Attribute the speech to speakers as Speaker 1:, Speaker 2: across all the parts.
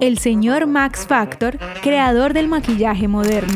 Speaker 1: El señor Max Factor, creador del maquillaje moderno.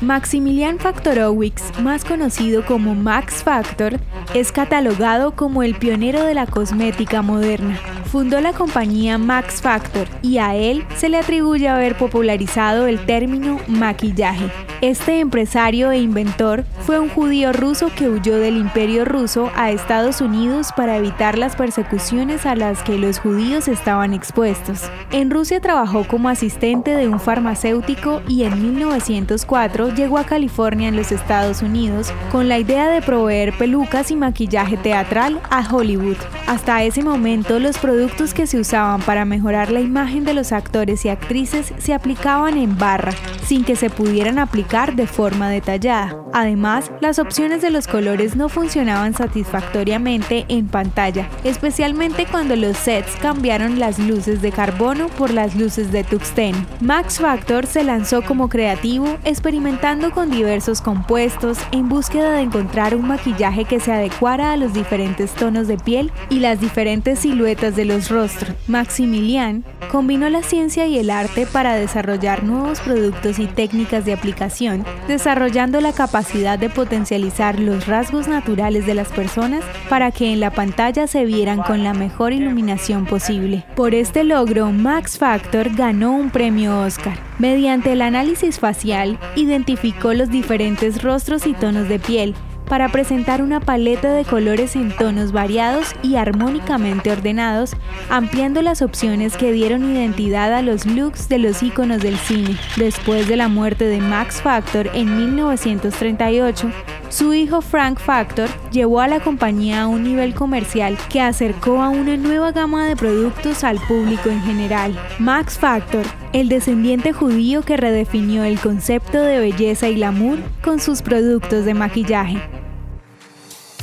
Speaker 1: Maximilian Factorowicz, más conocido como Max Factor, es catalogado como el pionero de la cosmética moderna. Fundó la compañía Max Factor y a él se le atribuye haber popularizado el término maquillaje. Este empresario e inventor fue un judío ruso que huyó del imperio ruso a Estados Unidos para evitar las persecuciones a las que los judíos estaban expuestos. En Rusia trabajó como asistente de un farmacéutico y en 1904 llegó a California en los Estados Unidos con la idea de proveer pelucas y maquillaje teatral a Hollywood. Hasta ese momento los productos que se usaban para mejorar la imagen de los actores y actrices se aplicaban en barra, sin que se pudieran aplicar de forma detallada. Además, las opciones de los colores no funcionaban satisfactoriamente en pantalla, especialmente cuando los sets cambiaron las luces de carbono por las luces de tuxteno. Max Factor se lanzó como creativo, experimentando con diversos compuestos en búsqueda de encontrar un maquillaje que se adecuara a los diferentes tonos de piel y las diferentes siluetas de los rostros. Maximilian combinó la ciencia y el arte para desarrollar nuevos productos y técnicas de aplicación, desarrollando la capacidad de potencializar los rasgos naturales de las personas para que en la pantalla se vieran con la mejor iluminación posible. Por este logro, Max Factor ganó un premio Oscar. Mediante el análisis facial, identificó los diferentes rostros y tonos de piel, para presentar una paleta de colores en tonos variados y armónicamente ordenados, ampliando las opciones que dieron identidad a los looks de los iconos del cine. Después de la muerte de Max Factor en 1938, su hijo Frank Factor llevó a la compañía a un nivel comercial que acercó a una nueva gama de productos al público en general. Max Factor, el descendiente judío que redefinió el concepto de belleza y glamour con sus productos de maquillaje.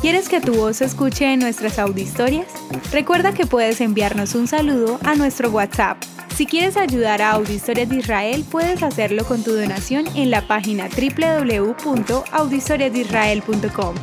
Speaker 1: ¿Quieres que tu voz se escuche en nuestras audiohistorias? Recuerda que puedes enviarnos un saludo a nuestro WhatsApp. Si quieres ayudar a Audiohistorias de Israel, puedes hacerlo con tu donación en la página www.audiohistoriasdeisrael.com.